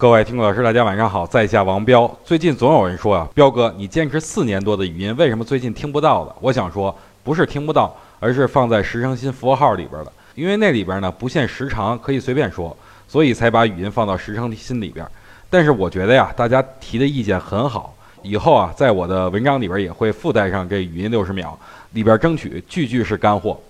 各位听众老师，大家晚上好，在下王彪。最近总有人说啊，彪哥，你坚持四年多的语音，为什么最近听不到了？我想说，不是听不到，而是放在时程新符号里边了。因为那里边呢不限时长，可以随便说，所以才把语音放到时程新里边。但是我觉得呀，大家提的意见很好，以后啊，在我的文章里边也会附带上这语音六十秒，里边争取句句是干货。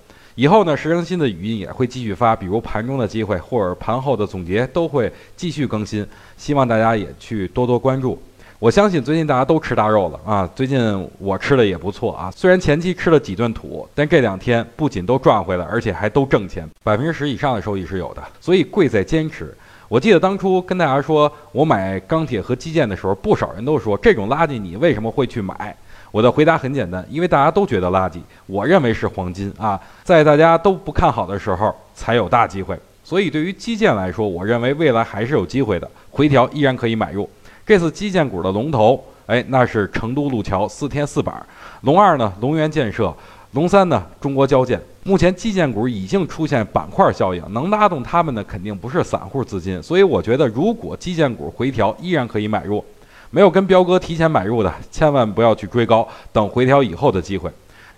以后呢，时更新的语音也会继续发，比如盘中的机会或者盘后的总结都会继续更新，希望大家也去多多关注。我相信最近大家都吃大肉了啊，最近我吃的也不错啊，虽然前期吃了几顿土，但这两天不仅都赚回来，而且还都挣钱，百分之十以上的收益是有的。所以贵在坚持。我记得当初跟大家说我买钢铁和基建的时候，不少人都说这种垃圾你为什么会去买？我的回答很简单，因为大家都觉得垃圾，我认为是黄金啊，在大家都不看好的时候才有大机会。所以对于基建来说，我认为未来还是有机会的，回调依然可以买入。这次基建股的龙头，哎，那是成都路桥四天四板，龙二呢，龙源建设，龙三呢，中国交建。目前基建股已经出现板块效应，能拉动他们的肯定不是散户资金，所以我觉得如果基建股回调，依然可以买入。没有跟彪哥提前买入的，千万不要去追高，等回调以后的机会。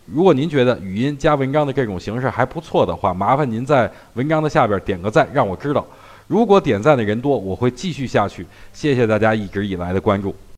如果您觉得语音加文章的这种形式还不错的话，麻烦您在文章的下边点个赞，让我知道。如果点赞的人多，我会继续下去。谢谢大家一直以来的关注。